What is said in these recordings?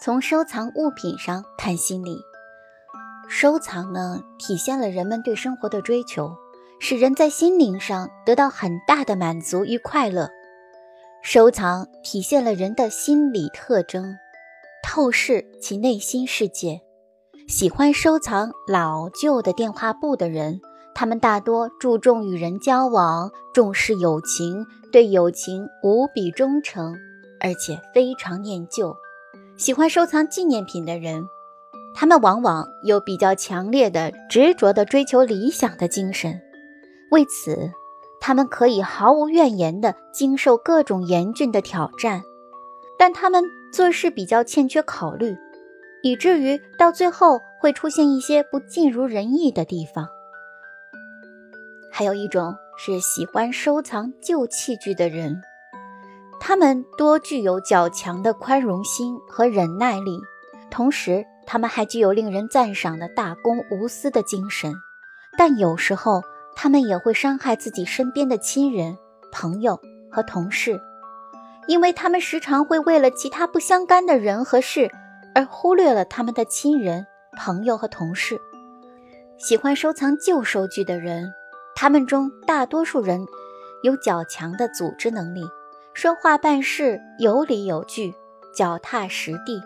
从收藏物品上看心理。收藏呢，体现了人们对生活的追求，使人在心灵上得到很大的满足与快乐。收藏体现了人的心理特征，透视其内心世界。喜欢收藏老旧的电话簿的人，他们大多注重与人交往，重视友情，对友情无比忠诚，而且非常念旧。喜欢收藏纪念品的人，他们往往有比较强烈的、执着的追求理想的精神，为此。他们可以毫无怨言地经受各种严峻的挑战，但他们做事比较欠缺考虑，以至于到最后会出现一些不尽如人意的地方。还有一种是喜欢收藏旧器具的人，他们多具有较强的宽容心和忍耐力，同时他们还具有令人赞赏的大公无私的精神，但有时候。他们也会伤害自己身边的亲人、朋友和同事，因为他们时常会为了其他不相干的人和事而忽略了他们的亲人、朋友和同事。喜欢收藏旧收据的人，他们中大多数人有较强的组织能力，说话办事有理有据、脚踏实地，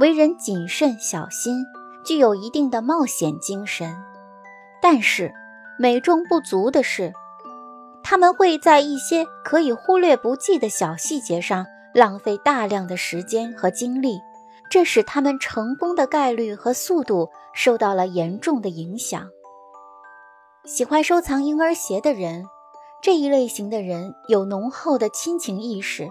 为人谨慎小心，具有一定的冒险精神，但是。美中不足的是，他们会在一些可以忽略不计的小细节上浪费大量的时间和精力，这使他们成功的概率和速度受到了严重的影响。喜欢收藏婴儿鞋的人，这一类型的人有浓厚的亲情意识，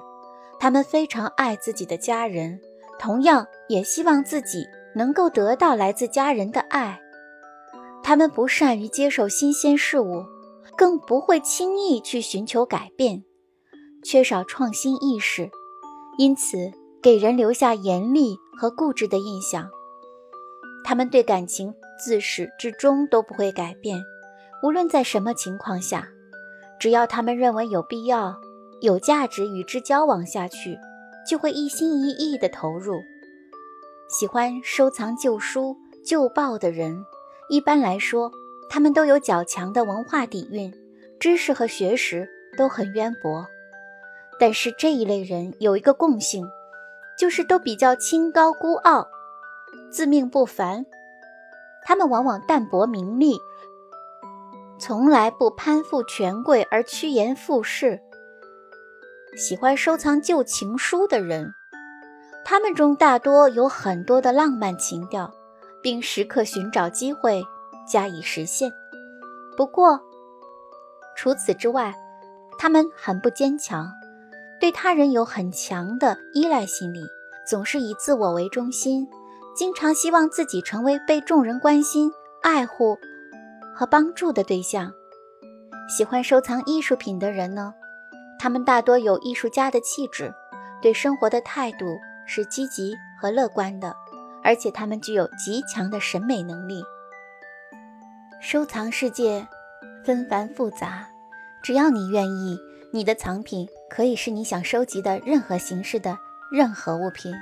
他们非常爱自己的家人，同样也希望自己能够得到来自家人的爱。他们不善于接受新鲜事物，更不会轻易去寻求改变，缺少创新意识，因此给人留下严厉和固执的印象。他们对感情自始至终都不会改变，无论在什么情况下，只要他们认为有必要、有价值与之交往下去，就会一心一意地投入。喜欢收藏旧书、旧报的人。一般来说，他们都有较强的文化底蕴，知识和学识都很渊博。但是这一类人有一个共性，就是都比较清高孤傲、自命不凡。他们往往淡泊名利，从来不攀附权贵而趋炎附势。喜欢收藏旧情书的人，他们中大多有很多的浪漫情调。并时刻寻找机会加以实现。不过，除此之外，他们很不坚强，对他人有很强的依赖心理，总是以自我为中心，经常希望自己成为被众人关心、爱护和帮助的对象。喜欢收藏艺术品的人呢，他们大多有艺术家的气质，对生活的态度是积极和乐观的。而且他们具有极强的审美能力。收藏世界纷繁复杂，只要你愿意，你的藏品可以是你想收集的任何形式的任何物品。